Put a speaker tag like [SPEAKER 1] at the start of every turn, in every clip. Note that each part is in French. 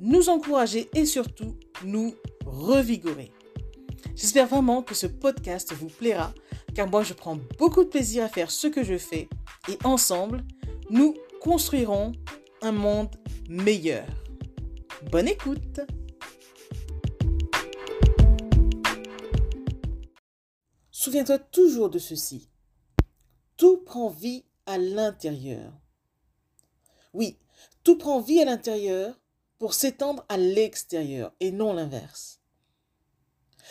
[SPEAKER 1] nous encourager et surtout nous revigorer. J'espère vraiment que ce podcast vous plaira car moi je prends beaucoup de plaisir à faire ce que je fais et ensemble, nous construirons un monde meilleur. Bonne écoute Souviens-toi toujours de ceci. Tout prend vie à l'intérieur. Oui, tout prend vie à l'intérieur pour s'étendre à l'extérieur et non l'inverse.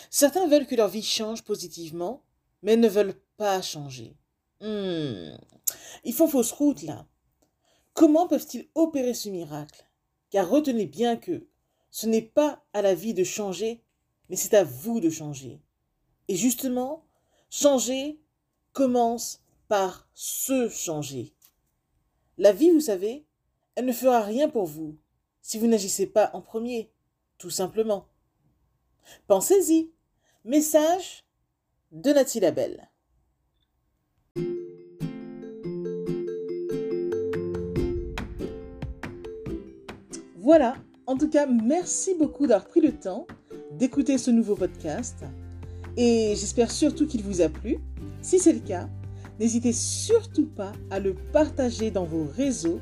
[SPEAKER 1] Certains veulent que leur vie change positivement, mais ne veulent pas changer. Hmm. Ils font fausse route là. Comment peuvent-ils opérer ce miracle? Car retenez bien que ce n'est pas à la vie de changer, mais c'est à vous de changer. Et justement, changer commence par se changer. La vie, vous savez, elle ne fera rien pour vous si vous n'agissez pas en premier, tout simplement. Pensez-y. Message de Nathalie Labelle. Voilà, en tout cas, merci beaucoup d'avoir pris le temps d'écouter ce nouveau podcast et j'espère surtout qu'il vous a plu. Si c'est le cas, n'hésitez surtout pas à le partager dans vos réseaux,